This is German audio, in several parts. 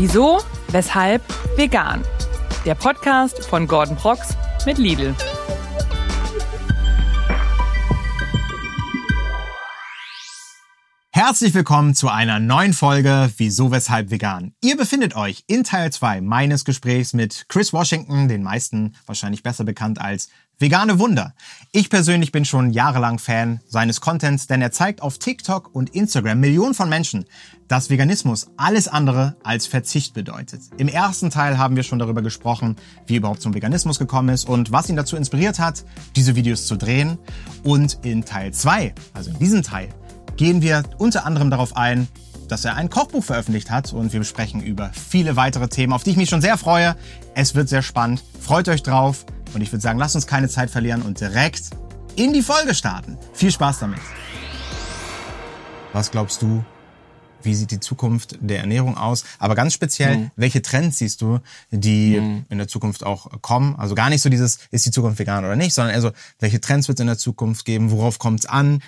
Wieso, weshalb, vegan. Der Podcast von Gordon Prox mit Lidl. Herzlich willkommen zu einer neuen Folge Wieso Weshalb Vegan. Ihr befindet euch in Teil 2 meines Gesprächs mit Chris Washington, den meisten wahrscheinlich besser bekannt als Vegane Wunder. Ich persönlich bin schon jahrelang Fan seines Contents, denn er zeigt auf TikTok und Instagram Millionen von Menschen, dass Veganismus alles andere als Verzicht bedeutet. Im ersten Teil haben wir schon darüber gesprochen, wie er überhaupt zum Veganismus gekommen ist und was ihn dazu inspiriert hat, diese Videos zu drehen. Und in Teil 2, also in diesem Teil, gehen wir unter anderem darauf ein, dass er ein Kochbuch veröffentlicht hat und wir besprechen über viele weitere Themen, auf die ich mich schon sehr freue. Es wird sehr spannend. Freut euch drauf und ich würde sagen, lasst uns keine Zeit verlieren und direkt in die Folge starten. Viel Spaß damit. Was glaubst du? Wie sieht die Zukunft der Ernährung aus? Aber ganz speziell, mhm. welche Trends siehst du, die mhm. in der Zukunft auch kommen? Also gar nicht so dieses, ist die Zukunft vegan oder nicht, sondern also, welche Trends wird es in der Zukunft geben? Worauf kommt es an?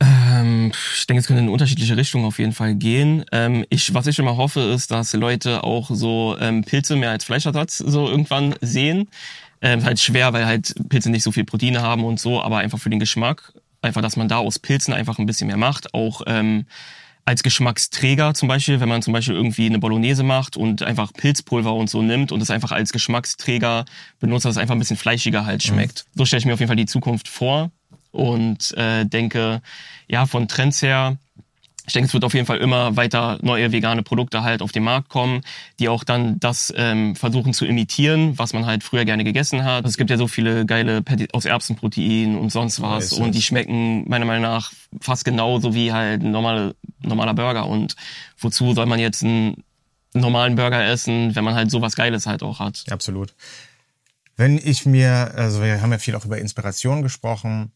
Ähm, ich denke, es könnte in unterschiedliche Richtungen auf jeden Fall gehen. Ähm, ich, was ich immer hoffe, ist, dass Leute auch so ähm, Pilze mehr als Fleischersatz so irgendwann sehen. Ähm, halt schwer, weil halt Pilze nicht so viel Proteine haben und so, aber einfach für den Geschmack. Einfach, dass man da aus Pilzen einfach ein bisschen mehr macht. Auch ähm, als Geschmacksträger zum Beispiel, wenn man zum Beispiel irgendwie eine Bolognese macht und einfach Pilzpulver und so nimmt und es einfach als Geschmacksträger benutzt, dass es einfach ein bisschen fleischiger halt mhm. schmeckt. Mhm. So stelle ich mir auf jeden Fall die Zukunft vor und äh, denke, ja, von Trends her, ich denke, es wird auf jeden Fall immer weiter neue vegane Produkte halt auf den Markt kommen, die auch dann das ähm, versuchen zu imitieren, was man halt früher gerne gegessen hat. Es gibt ja so viele geile Patty aus Erbsenprotein und sonst was und die schmecken meiner Meinung nach fast genauso wie halt ein normale, normaler Burger. Und wozu soll man jetzt einen normalen Burger essen, wenn man halt sowas Geiles halt auch hat? Absolut. Wenn ich mir, also wir haben ja viel auch über Inspiration gesprochen,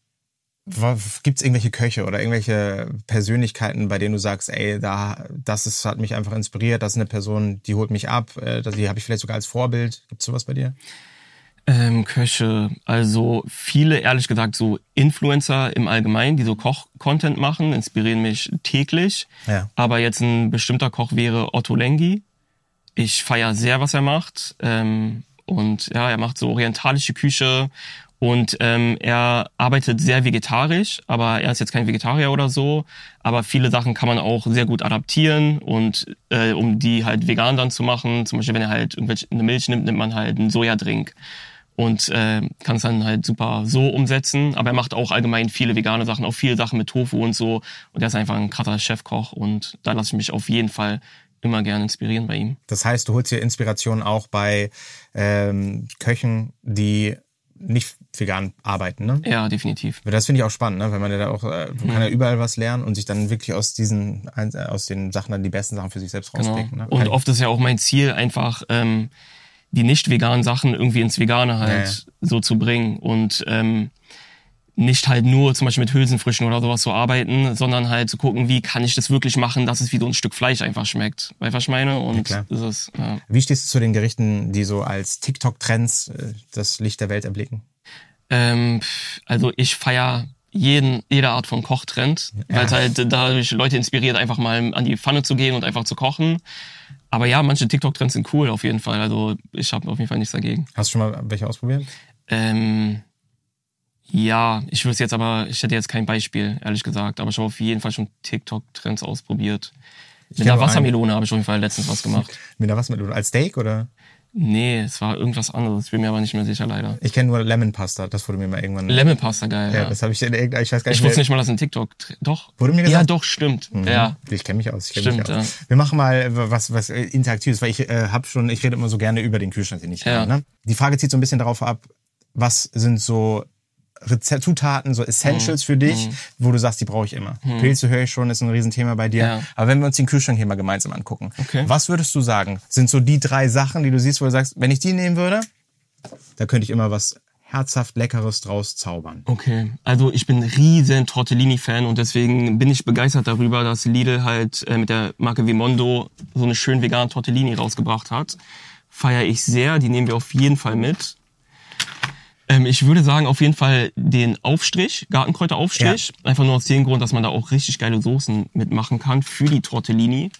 Gibt es irgendwelche Köche oder irgendwelche Persönlichkeiten, bei denen du sagst, ey, da, das ist, hat mich einfach inspiriert, das ist eine Person, die holt mich ab, äh, die habe ich vielleicht sogar als Vorbild. Gibt es sowas bei dir? Ähm, Köche, also viele, ehrlich gesagt, so Influencer im Allgemeinen, die so Koch-Content machen, inspirieren mich täglich. Ja. Aber jetzt ein bestimmter Koch wäre Otto Lengi. Ich feiere sehr, was er macht. Ähm, und ja, er macht so orientalische Küche und ähm, er arbeitet sehr vegetarisch, aber er ist jetzt kein Vegetarier oder so. Aber viele Sachen kann man auch sehr gut adaptieren und äh, um die halt vegan dann zu machen, zum Beispiel wenn er halt irgendwelche eine Milch nimmt, nimmt man halt einen Sojadrink und äh, kann es dann halt super so umsetzen. Aber er macht auch allgemein viele vegane Sachen, auch viele Sachen mit Tofu und so. Und er ist einfach ein krasser Chefkoch und da lasse ich mich auf jeden Fall immer gerne inspirieren bei ihm. Das heißt, du holst dir Inspiration auch bei ähm, Köchen, die nicht vegan arbeiten, ne? Ja, definitiv. Das finde ich auch spannend, ne? Wenn man ja da auch, äh, man kann ja überall was lernen und sich dann wirklich aus diesen, äh, aus den Sachen dann die besten Sachen für sich selbst genau. rauspicken. Ne? Und oft ist ja auch mein Ziel einfach, ähm, die nicht veganen Sachen irgendwie ins Vegane halt ja, ja. so zu bringen und ähm, nicht halt nur zum Beispiel mit Hülsenfrüchten oder sowas zu arbeiten, sondern halt zu gucken, wie kann ich das wirklich machen, dass es wie so ein Stück Fleisch einfach schmeckt. Weißt du, was ich meine? Und ja, das ist, ja. Wie stehst du zu den Gerichten, die so als TikTok-Trends äh, das Licht der Welt erblicken? Ähm, also ich feier jeden, jede Art von Kochtrend, ja. weil es halt dadurch Leute inspiriert, einfach mal an die Pfanne zu gehen und einfach zu kochen. Aber ja, manche TikTok-Trends sind cool auf jeden Fall. Also ich habe auf jeden Fall nichts dagegen. Hast du schon mal welche ausprobiert? Ähm, ja, ich würde jetzt aber, ich hätte jetzt kein Beispiel, ehrlich gesagt, aber ich habe auf jeden Fall schon TikTok-Trends ausprobiert. Ich Mit einer Wassermelone habe ich auf jeden Fall letztens was gemacht. Mit einer Wassermelone? Als Steak oder? Nee, es war irgendwas anderes. Ich bin mir aber nicht mehr sicher, leider. Ich kenne nur Lemon Pasta. Das wurde mir mal irgendwann. Lemon Pasta, geil. Ja, ja. das habe ich in irgendeiner, ich weiß gar nicht. Ich wusste nicht mal, dass ein TikTok. Doch. Wurde mir gesagt? Ja, doch, stimmt. Mhm. Ja. Ich kenne mich aus. Ich kenn stimmt, mich aus. Ja. Wir machen mal was, was Interaktives, weil ich äh, habe schon, ich rede immer so gerne über den Kühlschrank, den ich ja. habe. Ne? Die Frage zieht so ein bisschen darauf ab, was sind so Rezept, Zutaten, so Essentials mhm. für dich, mhm. wo du sagst, die brauche ich immer. Mhm. Pilze höre ich schon, ist ein Riesenthema bei dir. Ja. Aber wenn wir uns den Kühlschrank hier mal gemeinsam angucken, okay. was würdest du sagen, sind so die drei Sachen, die du siehst, wo du sagst, wenn ich die nehmen würde, da könnte ich immer was herzhaft Leckeres draus zaubern. Okay, also ich bin riesen Tortellini-Fan und deswegen bin ich begeistert darüber, dass Lidl halt äh, mit der Marke Vimondo so eine schön vegane Tortellini rausgebracht hat. Feiere ich sehr, die nehmen wir auf jeden Fall mit. Ähm, ich würde sagen, auf jeden Fall den Aufstrich, Gartenkräuteraufstrich. Ja. Einfach nur aus dem Grund, dass man da auch richtig geile Soßen mitmachen kann für die Tortellini.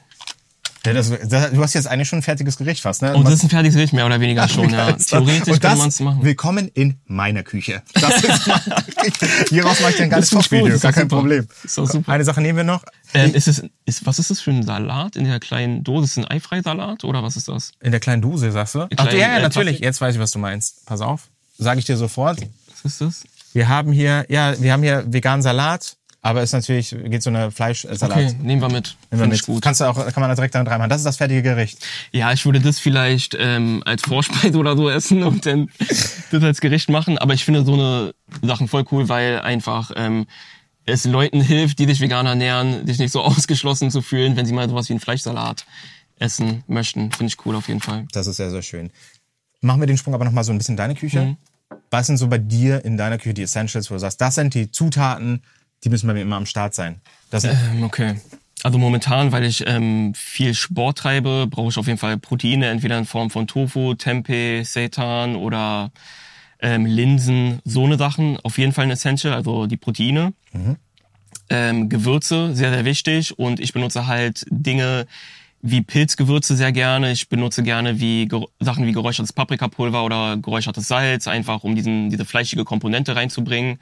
Ja, das, das, du hast jetzt eigentlich schon ein fertiges Gericht fast, ne? Und das ist ein fertiges Gericht, mehr oder weniger schon, ja. Theoretisch Und kann man es machen. Willkommen in meiner Küche. Das ist Küche. Hieraus mache ich ein Das ist gut, Kochvideo, gar doch kein super. Problem. Ist doch super. Eine Sache nehmen wir noch. Ähm, ist es, ist, was ist das für ein Salat in der kleinen Dose? Ist es ein Eifreisalat oder was ist das? In der kleinen Dose, sagst du? Ach, kleinen, ja, ja, äh, natürlich. Jetzt weiß ich, was du meinst. Pass auf. Sage ich dir sofort. Was ist das? Wir haben hier, ja, wir haben hier veganen Salat, aber ist natürlich, geht so eine Fleischsalat. Okay, nehmen wir mit. Nehmen wir mit. gut. Kannst du auch, kann man da direkt damit reinmachen. Das ist das fertige Gericht. Ja, ich würde das vielleicht ähm, als Vorspeise oder so essen und dann das als Gericht machen. Aber ich finde so eine Sachen voll cool, weil einfach ähm, es Leuten hilft, die sich vegan ernähren, sich nicht so ausgeschlossen zu fühlen, wenn sie mal sowas wie einen Fleischsalat essen möchten. Finde ich cool auf jeden Fall. Das ist sehr, sehr schön. Machen wir den Sprung aber nochmal so ein bisschen in deine Küche. Mhm. Was sind so bei dir in deiner Küche die Essentials, wo du sagst, das sind die Zutaten, die müssen bei mir immer am Start sein? Ähm, okay. Also momentan, weil ich ähm, viel Sport treibe, brauche ich auf jeden Fall Proteine, entweder in Form von Tofu, Tempeh, Seitan oder ähm, Linsen, so eine Sachen. Auf jeden Fall ein Essential, also die Proteine. Ähm, Gewürze, sehr, sehr wichtig. Und ich benutze halt Dinge wie Pilzgewürze sehr gerne. Ich benutze gerne wie Ger- Sachen wie geräuchertes Paprikapulver oder geräuchertes Salz, einfach um diesen, diese fleischige Komponente reinzubringen.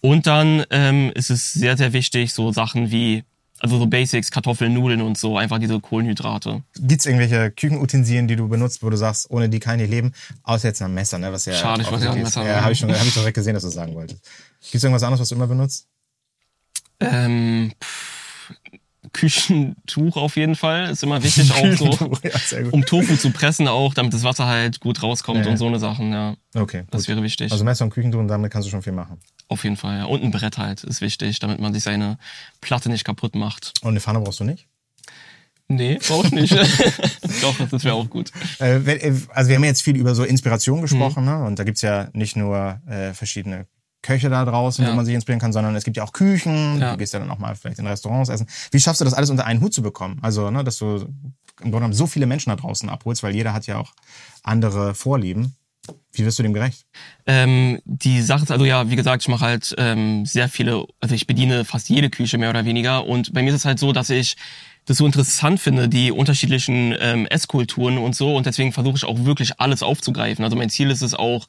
Und dann ähm, ist es sehr, sehr wichtig, so Sachen wie, also so Basics, Kartoffeln, Nudeln und so, einfach diese Kohlenhydrate. Gibt's irgendwelche Küchenutensilien, die du benutzt, wo du sagst, ohne die kann ich nicht leben? Außer jetzt ein Messer, ne? Was ja Schade, ich wollte ja ein Messer. Ja, habe ich schon, hab ich direkt gesehen, dass du das sagen wolltest. Gibt's irgendwas anderes, was du immer benutzt? Ähm, pff, Küchentuch auf jeden Fall, ist immer wichtig auch so, ja, um Tofu zu pressen auch, damit das Wasser halt gut rauskommt Ja. und so eine Sachen, ja. Okay, Das gut. wäre wichtig. Also Messer und Küchentuch und damit kannst du schon viel machen. Auf jeden Fall, ja. Und ein Brett halt ist wichtig, damit man sich seine Platte nicht kaputt macht. Und eine Pfanne brauchst du nicht? Nee, brauch ich nicht. Doch, das wäre auch gut. Äh, äh, also wir haben jetzt viel über so Inspiration gesprochen, Mhm. ne? Und da gibt's ja nicht nur äh, verschiedene Köche da draußen, Ja. wo man sich inspirieren kann, sondern es gibt ja auch Küchen. Ja. Du gehst ja dann auch mal vielleicht in Restaurants essen. Wie schaffst du das alles unter einen Hut zu bekommen? Also, ne, dass du im Grunde genommen so viele Menschen da draußen abholst, weil jeder hat ja auch andere Vorlieben. Wie wirst du dem gerecht? Ähm, die Sache ist also ja, wie gesagt, ich mache halt ähm, sehr viele, also ich bediene fast jede Küche mehr oder weniger und bei mir ist es halt so, dass ich das so interessant finde, die unterschiedlichen ähm, Esskulturen und so und deswegen versuche ich auch wirklich alles aufzugreifen. Also mein Ziel ist es auch,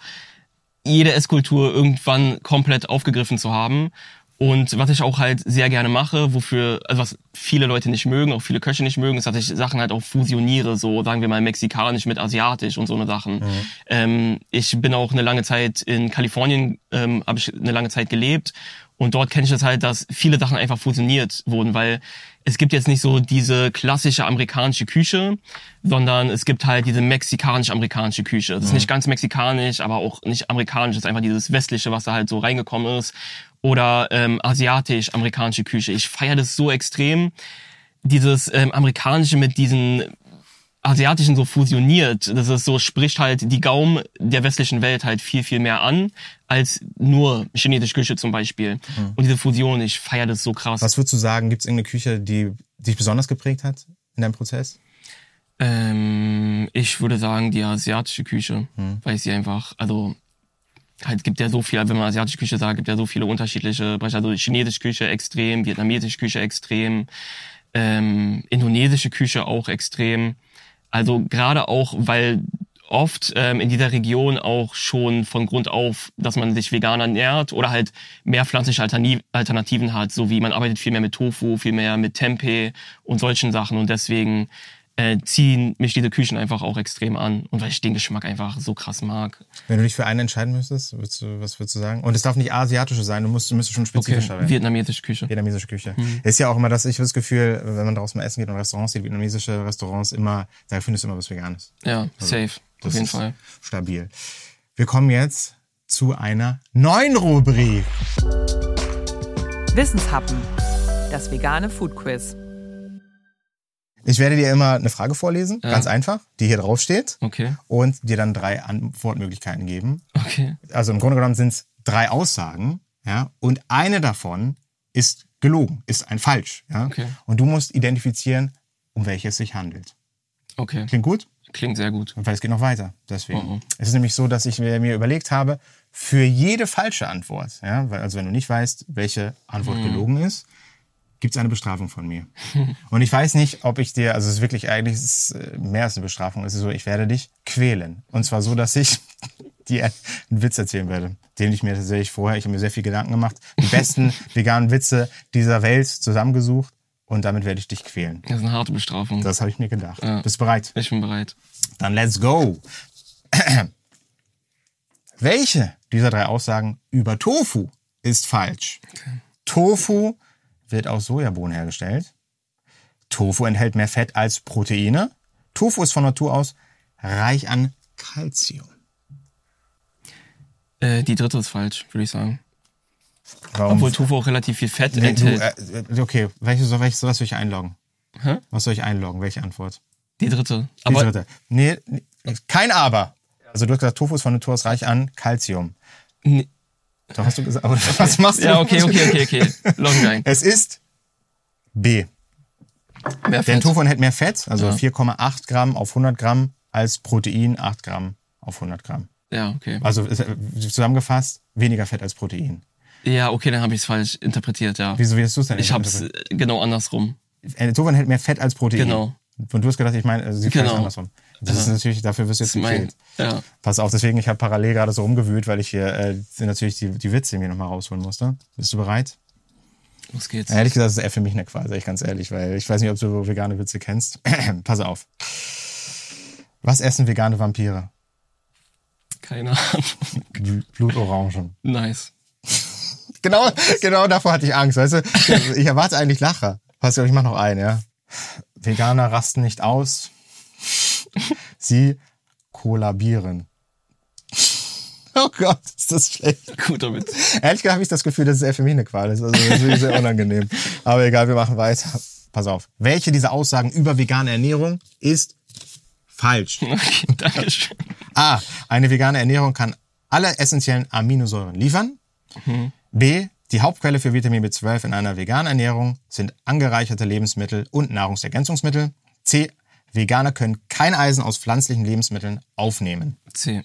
jede Esskultur irgendwann komplett aufgegriffen zu haben. Und was ich auch halt sehr gerne mache, wofür, also was viele Leute nicht mögen, auch viele Köche nicht mögen, ist, dass ich Sachen halt auch fusioniere, so sagen wir mal mexikanisch mit asiatisch und so eine Sachen. Ähm, ich bin auch eine lange Zeit in Kalifornien, ähm, habe ich eine lange Zeit gelebt und dort kenne ich es halt, dass viele Sachen einfach fusioniert wurden, weil es gibt jetzt nicht so diese klassische amerikanische Küche, sondern es gibt halt diese mexikanisch-amerikanische Küche. Das ist nicht ganz mexikanisch, aber auch nicht amerikanisch. Das ist einfach dieses westliche, was da halt so reingekommen ist. Oder ähm, asiatisch-amerikanische Küche. Ich feiere das so extrem. Dieses ähm, amerikanische mit diesen asiatischen so fusioniert. Das ist so, spricht halt die Gaumen der westlichen Welt halt viel, viel mehr an, als nur chinesische Küche zum Beispiel. Und diese Fusion, ich feiere das so krass. Was würdest du sagen, gibt's irgendeine Küche, die dich besonders geprägt hat in deinem Prozess? Ähm, ich würde sagen, die asiatische Küche, Hm. weil ich sie einfach, also halt gibt ja so viel, wenn man asiatische Küche sagt, gibt ja so viele unterschiedliche Bereiche. Also chinesische Küche extrem, vietnamesische Küche extrem, ähm, indonesische Küche auch extrem. Also gerade auch, weil oft ähm, in dieser Region auch schon von Grund auf, dass man sich vegan ernährt oder halt mehr pflanzliche Alternativen hat, so wie man arbeitet viel mehr mit Tofu, viel mehr mit Tempeh und solchen Sachen. Und deswegen äh, ziehen mich diese Küchen einfach auch extrem an und weil ich den Geschmack einfach so krass mag. Wenn du dich für einen entscheiden müsstest, würdest du, was würdest du sagen? Und es darf nicht asiatische sein, du musst, du müsstest schon spezifischer werden. vietnamesische Küche. Vietnamesische Küche. Mhm. Ist ja auch immer das, ich habe das Gefühl, wenn man draußen mal essen geht und Restaurants sieht, vietnamesische Restaurants immer, da findest du immer was Veganes. Ja, safe, auf jeden Fall. Stabil. Wir kommen jetzt zu einer neuen Rubrik. Wissenshappen. Das vegane Food Quiz. Ich werde dir immer eine Frage vorlesen, Ja. ganz einfach, die hier drauf steht, Okay, und dir dann drei Antwortmöglichkeiten geben. okay. Also im Grunde genommen sind es drei Aussagen, ja, und eine davon ist gelogen, ist ein falsch, ja. Okay. Und du musst identifizieren, um welches es sich handelt. Okay, Klingt gut? klingt sehr gut. Weil es geht noch weiter. Deswegen. Oh, oh. Es ist nämlich so, dass ich mir, mir überlegt habe, für jede falsche Antwort, ja, weil, also wenn du nicht weißt, welche Antwort Mhm. gelogen ist, gibt es eine Bestrafung von mir. Und ich weiß nicht, ob ich dir, also es ist wirklich eigentlich es ist äh, mehr als eine Bestrafung. Es ist so, ich werde dich quälen. Und zwar so, dass ich dir einen Witz erzählen werde, den ich mir tatsächlich vorher, ich habe mir sehr viel Gedanken gemacht, die besten veganen Witze dieser Welt zusammengesucht und damit werde ich dich quälen. Das ist eine harte Bestrafung. Das habe ich mir gedacht. Ja. Bist du bereit? ich bin bereit. Dann let's go. Welche dieser drei Aussagen über Tofu ist falsch? Tofu wird aus Sojabohnen hergestellt. Tofu enthält mehr Fett als Proteine. Tofu ist von Natur aus reich an Kalzium. Äh, die dritte ist falsch, würde ich sagen. Warum? Obwohl Tofu auch relativ viel Fett Nee, du, enthält. äh, okay, welches, welches, was soll ich einloggen? Hä? Was soll ich einloggen? Welche Antwort? Die dritte. Die Aber dritte. Nee, nee, kein Aber. Also du hast gesagt, Tofu ist von Natur aus reich an Kalzium. Nee. Doch hast du gesagt, aber was machst du? ja, okay, okay, okay, okay. Ein. Es ist B. Mehr Denn Fett. Tofu enthält mehr Fett, also Ja. 4,8 Gramm auf 100 Gramm, als Protein 8 Gramm auf 100 Gramm. Ja, okay. Also äh, zusammengefasst, weniger Fett als Protein. Ja, okay, dann habe ich es falsch interpretiert, ja. Wieso wie hast du es denn? Ich habe es genau andersrum. Äh, Tofu enthält mehr Fett als Protein. Genau. Und du hast gedacht, ich meine, also sie Genau. andersrum. Das ist natürlich, dafür wirst du jetzt gekillt. ja. Pass auf, deswegen, ich habe parallel gerade so rumgewühlt, weil ich hier äh, natürlich die, die Witze mir nochmal rausholen musste. Bist du bereit? Los geht's. Ehrlich gesagt, das ist eher für mich eine Qual, sag ich ganz ehrlich, weil ich weiß nicht, ob du vegane Witze kennst. Pass auf. Was essen vegane Vampire? Keine Ahnung. Bl- Blutorangen. Nice. Genau, genau davor hatte ich Angst, weißt du? Ich erwarte eigentlich Lacher. Pass auf, ich mach noch einen, ja. Veganer rasten nicht aus. Sie kollabieren. Oh Gott, ist das schlecht. Guter Witz. Ehrlich gesagt habe ich das Gefühl, dass es eher für mich eine Qual ist. Also das ist sehr unangenehm. Aber egal, wir machen weiter. Pass auf. Welche dieser Aussagen über vegane Ernährung ist falsch? Okay, Dankeschön. A. Eine vegane Ernährung kann alle essentiellen Aminosäuren liefern. B. Die Hauptquelle für Vitamin B12 in einer veganen Ernährung sind angereicherte Lebensmittel und Nahrungsergänzungsmittel. C. Veganer können kein Eisen aus pflanzlichen Lebensmitteln aufnehmen. C.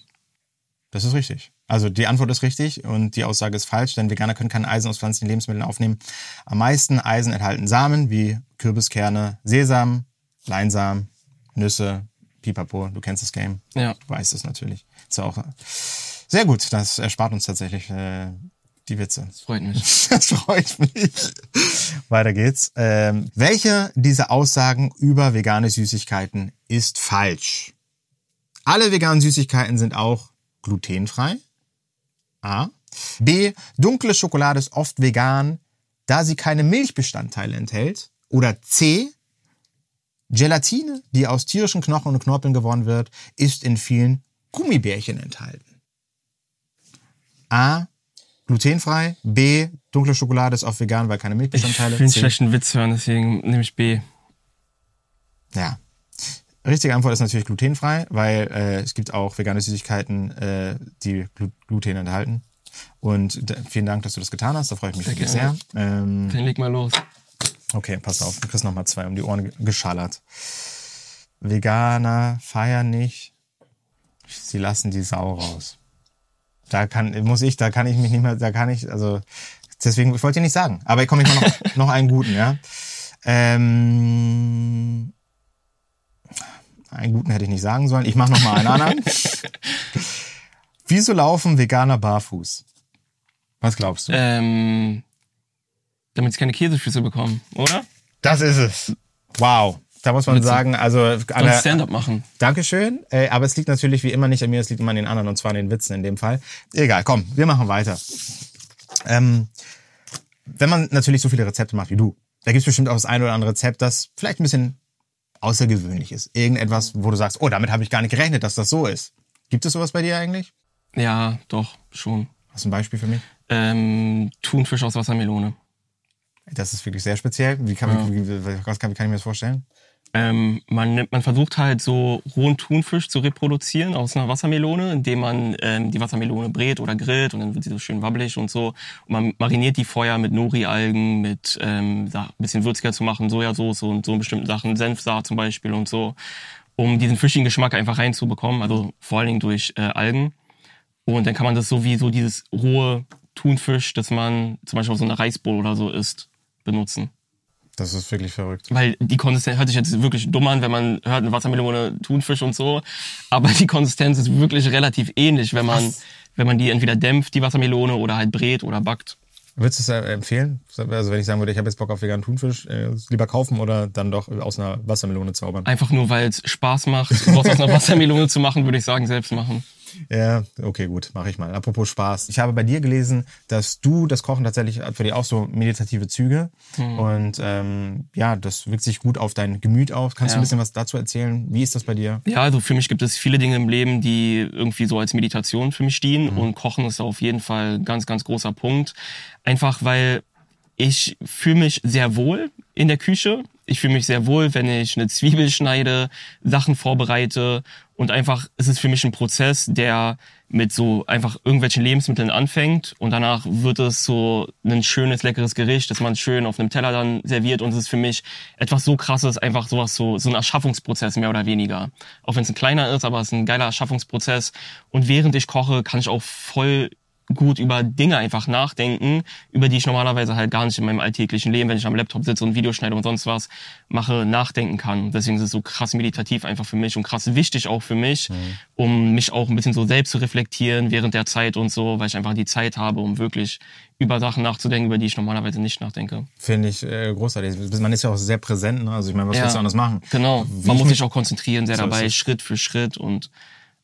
Das ist richtig. Also die Antwort ist richtig und die Aussage ist falsch, denn Veganer können kein Eisen aus pflanzlichen Lebensmitteln aufnehmen. Am meisten Eisen enthalten Samen wie Kürbiskerne, Sesam, Leinsamen, Nüsse, Pipapo. Du kennst das Game. Ja. Du weißt es natürlich. Ist auch sehr gut. Das erspart uns tatsächlich äh, die Witze. Das freut mich. Das freut mich. Weiter geht's. Ähm, welche dieser Aussagen über vegane Süßigkeiten ist falsch? Alle veganen Süßigkeiten sind auch glutenfrei. A. B. Dunkle Schokolade ist oft vegan, da sie keine Milchbestandteile enthält. Oder C. Gelatine, die aus tierischen Knochen und Knorpeln gewonnen wird, ist in vielen Gummibärchen enthalten. A. Glutenfrei. B. Dunkle Schokolade ist oft vegan, weil keine Ich Milchbestandteile. will einen schlechten Witz hören, deswegen nehme ich B. Ja. Richtige Antwort ist natürlich glutenfrei, weil äh, es gibt auch vegane Süßigkeiten, äh, die Glu Gluten enthalten. Und vielen Dank, dass du das getan hast. Da freue ich mich Sehr wirklich sehr. Ähm, Dann leg mal los. okay, pass auf. Du kriegst nochmal zwei um die Ohren ge- geschallert. Veganer feiern nicht. Sie lassen die Sau raus. Da kann, muss ich, da kann ich mich nicht mehr, da kann ich, also, deswegen, ich wollte dir nicht sagen. Aber ich komme ich mal noch, noch einen guten, ja. Ähm, einen guten hätte ich nicht sagen sollen. Ich mache noch mal einen anderen. Wieso laufen Veganer barfuß? Was glaubst du? Ähm, damit sie keine Käsefüße bekommen, oder? Das ist es. Wow. Da muss man sagen, also an Stand-up machen. Dankeschön. Äh, aber es liegt natürlich wie immer nicht an mir, es liegt immer an den anderen und zwar an den Witzen in dem Fall. Egal, komm, wir machen weiter. Ähm, wenn man natürlich so viele Rezepte macht wie du, da gibt's bestimmt auch das ein oder andere Rezept, das vielleicht ein bisschen außergewöhnlich ist. Irgendetwas, wo du sagst, oh, damit habe ich gar nicht gerechnet, dass das so ist. Gibt es sowas bei dir eigentlich? Ja, doch, schon. Hast du ein Beispiel für mich? Ähm, Thunfisch aus Wassermelone. Das ist wirklich sehr speziell. Wie kann, Ja. wie, wie, was kann, wie kann ich mir das vorstellen? Ähm, man, nimmt, man versucht halt so rohen Thunfisch zu reproduzieren aus einer Wassermelone, indem man ähm, die Wassermelone brät oder grillt und dann wird sie so schön wabbelig und so. Und man mariniert die vorher mit Nori-Algen, mit ähm, ein bisschen würziger zu machen, Sojasauce und so bestimmten Sachen, Senfsaat zum Beispiel und so, um diesen fischigen Geschmack einfach reinzubekommen, also vor allen Dingen durch äh, Algen. Und dann kann man das so wie so dieses rohe Thunfisch, das man zum Beispiel auf so einer Reisbowl oder so isst, benutzen. Das ist wirklich verrückt. Weil die Konsistenz hört sich jetzt wirklich dumm an, wenn man hört eine Wassermelone, Thunfisch und so. Aber die Konsistenz ist wirklich relativ ähnlich, wenn man, Was? wenn man die entweder dämpft, die Wassermelone, oder halt brät oder backt. Würdest du es äh, empfehlen? Also wenn ich sagen würde, ich habe jetzt Bock auf veganen Thunfisch, äh, lieber kaufen oder dann doch aus einer Wassermelone zaubern? Einfach nur, weil es Spaß macht, was aus einer Wassermelone zu machen, würde ich sagen, selbst machen. Ja, okay, gut, mache ich mal. Apropos Spaß. Ich habe bei dir gelesen, dass du das Kochen tatsächlich für dich auch so meditative Züge. Hm. Und ähm, ja, das wirkt sich gut auf dein Gemüt aus. Kannst du Ja. ein bisschen was dazu erzählen? Wie ist das bei dir? Ja, also für mich gibt es viele Dinge im Leben, die irgendwie so als Meditation für mich dienen und Kochen ist auf jeden Fall ein ganz, ganz großer Punkt. Einfach weil ich fühle mich sehr wohl in der Küche. Ich fühle mich sehr wohl, wenn ich eine Zwiebel schneide, Sachen vorbereite und einfach, es ist für mich ein Prozess, der mit so einfach irgendwelchen Lebensmitteln anfängt und danach wird es so ein schönes, leckeres Gericht, das man schön auf einem Teller dann serviert und es ist für mich etwas so krasses, einfach sowas so, so ein Erschaffungsprozess mehr oder weniger. Auch wenn es ein kleiner ist, aber es ist ein geiler Erschaffungsprozess und während ich koche, kann ich auch voll gut über Dinge einfach nachdenken, über die ich normalerweise halt gar nicht in meinem alltäglichen Leben, wenn ich am Laptop sitze und Videos schneide und sonst was mache, nachdenken kann. Deswegen ist es so krass meditativ einfach für mich und krass wichtig auch für mich, um mich auch ein bisschen so selbst zu reflektieren während der Zeit und so, weil ich einfach die Zeit habe, um wirklich über Sachen nachzudenken, über die ich normalerweise nicht nachdenke. Finde ich äh, großartig. Man ist ja auch sehr präsent, ne? Also ich meine, was Ja. willst du anders machen? Genau. Wie Man muss sich auch konzentrieren, sehr So dabei. Schritt für Schritt und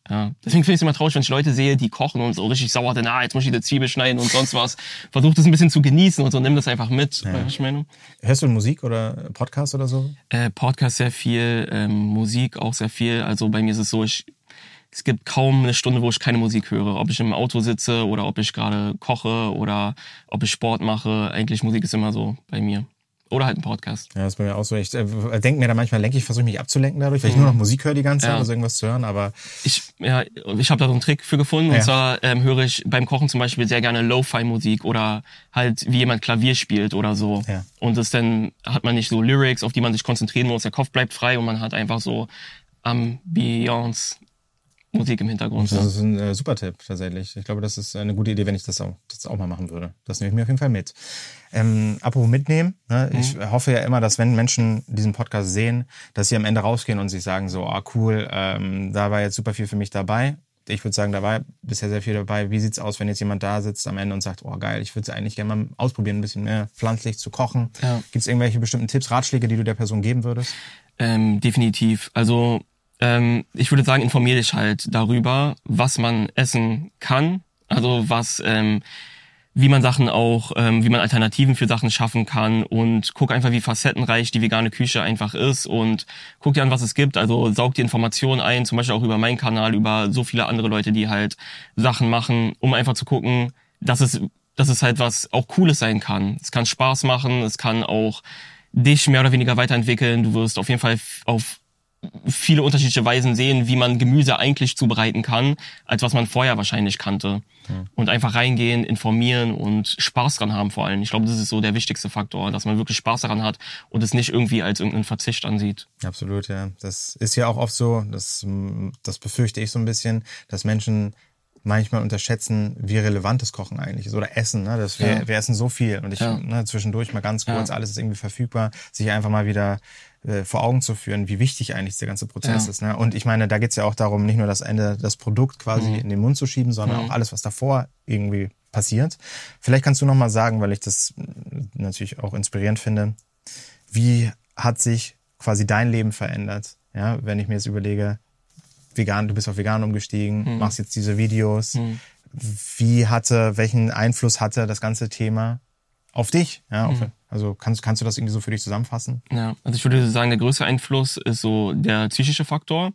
ja. Deswegen finde ich es immer traurig, wenn ich Leute sehe, die kochen und so richtig sauer sind, ah, jetzt muss ich eine Zwiebel schneiden und sonst was. Versucht es ein bisschen zu genießen und so, nimm das einfach mit. Was ich meine? Hörst du Musik oder Podcast oder so? Äh, Podcast sehr viel, ähm, Musik auch sehr viel. Also bei mir ist es so, ich, es gibt kaum eine Stunde, wo ich keine Musik höre. Ob ich im Auto sitze oder ob ich gerade koche oder ob ich Sport mache. Eigentlich Musik ist immer so bei mir. Oder halt ein Podcast. Ja, das ist bei mir auch so. Ich äh, denke mir da manchmal, lenke ich, versuche mich abzulenken dadurch, weil ich nur noch Musik höre die ganze Zeit, Ja. also irgendwas zu hören, aber Ich, ja, ich habe da so einen Trick für gefunden. Ja. Und zwar ähm, höre ich beim Kochen zum Beispiel sehr gerne Lo-Fi-Musik oder halt wie jemand Klavier spielt oder so. Ja. Und das dann hat man nicht so Lyrics, auf die man sich konzentrieren muss. Der Kopf bleibt frei und man hat einfach so Ambiance Musik im Hintergrund. das ist ein äh, super Tipp tatsächlich. Ich glaube, das ist eine gute Idee, wenn ich das auch, das auch mal machen würde. Das nehme ich mir auf jeden Fall mit. Ähm, apropos mitnehmen, ne? ich hoffe ja immer, dass wenn Menschen diesen Podcast sehen, dass sie am Ende rausgehen und sich sagen so, ah cool, ähm, da war jetzt super viel für mich dabei. Ich würde sagen, da war bisher sehr viel dabei. Wie sieht's aus, wenn jetzt jemand da sitzt am Ende und sagt, oh geil, ich würde es eigentlich gerne mal ausprobieren, ein bisschen mehr pflanzlich zu kochen. Ja. Gibt's irgendwelche bestimmten Tipps, Ratschläge, die du der Person geben würdest? Ähm, definitiv. Also ähm, ich würde sagen, informier dich halt darüber, was man essen kann. Also was, ähm, wie man Sachen auch, ähm, wie man Alternativen für Sachen schaffen kann und guck einfach, wie facettenreich die vegane Küche einfach ist und guck dir an, was es gibt. Also saug die Informationen ein, zum Beispiel auch über meinen Kanal, über so viele andere Leute, die halt Sachen machen, um einfach zu gucken, dass es, dass es halt was auch Cooles sein kann. Es kann Spaß machen, es kann auch dich mehr oder weniger weiterentwickeln. Du wirst auf jeden Fall auf viele unterschiedliche Weisen sehen, wie man Gemüse eigentlich zubereiten kann, als was man vorher wahrscheinlich kannte. Und einfach reingehen, informieren und Spaß dran haben vor allem. Ich glaube, das ist so der wichtigste Faktor, dass man wirklich Spaß daran hat und es nicht irgendwie als irgendeinen Verzicht ansieht. Absolut, ja. Das ist ja auch oft so, das, das befürchte ich so ein bisschen, dass Menschen manchmal unterschätzen, wie relevant das Kochen eigentlich ist oder Essen. Ne? Das, wir, Ja. wir essen so viel und ich Ja. ne, zwischendurch mal ganz kurz, Ja. alles ist irgendwie verfügbar, sich einfach mal wieder äh, vor Augen zu führen, wie wichtig eigentlich der ganze Prozess Ja. ist. Ne? Und ich meine, da geht's ja auch darum, nicht nur das Ende, das Produkt quasi Mhm. in den Mund zu schieben, sondern auch alles, was davor irgendwie passiert. Vielleicht kannst du noch mal sagen, weil ich das mh, natürlich auch inspirierend finde, wie hat sich quasi dein Leben verändert? Ja, wenn ich mir jetzt überlege, vegan, du bist auf vegan umgestiegen, machst jetzt diese Videos. Wie hatte, welchen Einfluss hatte das ganze Thema auf dich? Ja, auf, also kannst, kannst du das irgendwie so für dich zusammenfassen? Ja, also ich würde sagen, der größte Einfluss ist so der psychische Faktor.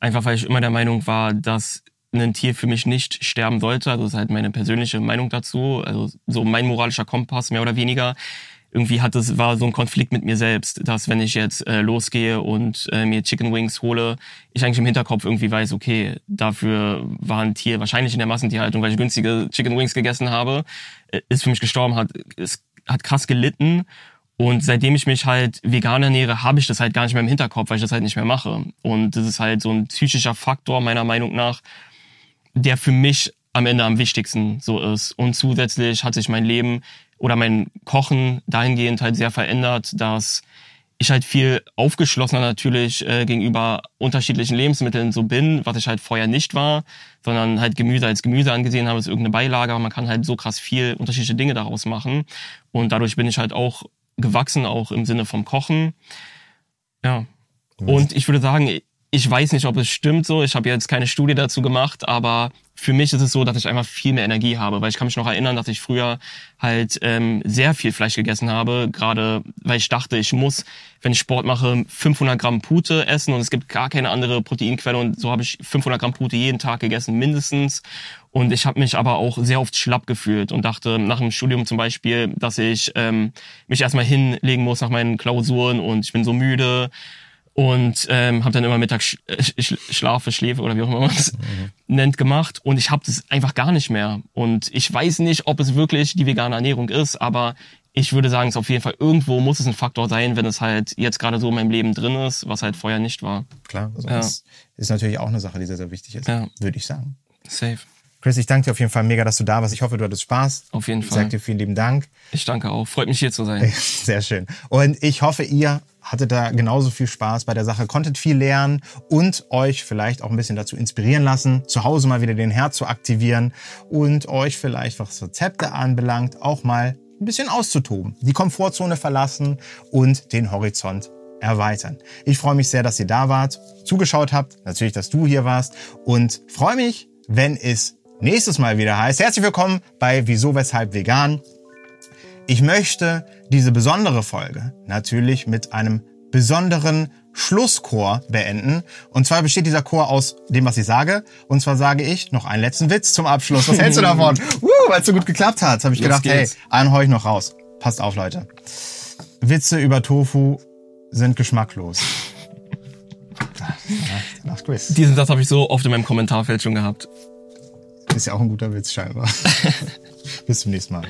Einfach weil ich immer der Meinung war, dass ein Tier für mich nicht sterben sollte. Also das ist halt meine persönliche Meinung dazu. Also so mein moralischer Kompass, mehr oder weniger. Irgendwie hat es, war so ein Konflikt mit mir selbst, dass wenn ich jetzt äh, losgehe und äh, mir Chicken Wings hole, ich eigentlich im Hinterkopf irgendwie weiß, okay, dafür war ein Tier wahrscheinlich in der Massentierhaltung, weil ich günstige Chicken Wings gegessen habe, äh, ist für mich gestorben, hat, es hat krass gelitten und seitdem ich mich halt vegan ernähre, habe ich das halt gar nicht mehr im Hinterkopf, weil ich das halt nicht mehr mache. Und das ist halt so ein psychischer Faktor meiner Meinung nach, der für mich am Ende am wichtigsten so ist. Und zusätzlich hat sich mein Leben oder mein Kochen dahingehend halt sehr verändert, dass ich halt viel aufgeschlossener natürlich äh, gegenüber unterschiedlichen Lebensmitteln so bin, was ich halt vorher nicht war, sondern halt Gemüse als Gemüse angesehen habe, ist irgendeine Beilage, aber man kann halt so krass viel unterschiedliche Dinge daraus machen. Und dadurch bin ich halt auch gewachsen, auch im Sinne vom Kochen. Ja. Und ich würde sagen, ich weiß nicht, ob es stimmt so. Ich habe jetzt keine Studie dazu gemacht, aber für mich ist es so, dass ich einfach viel mehr Energie habe, weil ich kann mich noch erinnern, dass ich früher halt ähm, sehr viel Fleisch gegessen habe, gerade weil ich dachte, ich muss, wenn ich Sport mache, 500 Gramm Pute essen und es gibt gar keine andere Proteinquelle und so habe ich 500 Gramm Pute jeden Tag gegessen mindestens. Und ich habe mich aber auch sehr oft schlapp gefühlt und dachte nach dem Studium zum Beispiel, dass ich ähm, mich erstmal hinlegen muss nach meinen Klausuren und ich bin so müde und ähm, habe dann immer Mittag sch Schlafe, Schläfe oder wie auch immer man es mhm. nennt gemacht und ich habe das einfach gar nicht mehr und ich weiß nicht, ob es wirklich die vegane Ernährung ist, aber ich würde sagen, es auf jeden Fall irgendwo muss es ein Faktor sein, wenn es halt jetzt gerade so in meinem Leben drin ist, was halt vorher nicht war. Klar, also ja. das ist natürlich auch eine Sache, die sehr, sehr wichtig ist, ja. würde ich sagen. Safe. Chris, ich danke dir auf jeden Fall mega, dass du da warst. Ich hoffe, du hattest Spaß. Auf jeden Fall. Ich sage dir vielen lieben Dank. Ich danke auch. Freut mich hier zu sein. Sehr schön. Und ich hoffe, ihr hattet da genauso viel Spaß bei der Sache, konntet viel lernen und euch vielleicht auch ein bisschen dazu inspirieren lassen, zu Hause mal wieder den Herd zu aktivieren und euch vielleicht, was Rezepte anbelangt, auch mal ein bisschen auszutoben, die Komfortzone verlassen und den Horizont erweitern. Ich freue mich sehr, dass ihr da wart, zugeschaut habt, natürlich, dass du hier warst und freue mich, wenn es nächstes Mal wieder heißt. Herzlich willkommen bei Wieso, Weshalb Vegan. Ich möchte diese besondere Folge natürlich mit einem besonderen Schlusschor beenden. Und zwar besteht dieser Chor aus dem, was ich sage. Und zwar sage ich noch einen letzten Witz zum Abschluss. Was hältst du davon? uh, Weil es so gut geklappt hat, habe ich gedacht, hey, einen hau ich noch raus. Passt auf, Leute. Witze über Tofu sind geschmacklos. Diesen Satz habe ich so oft in meinem Kommentarfeld schon gehabt. Ist ja auch ein guter Witz scheinbar. Bis zum nächsten Mal.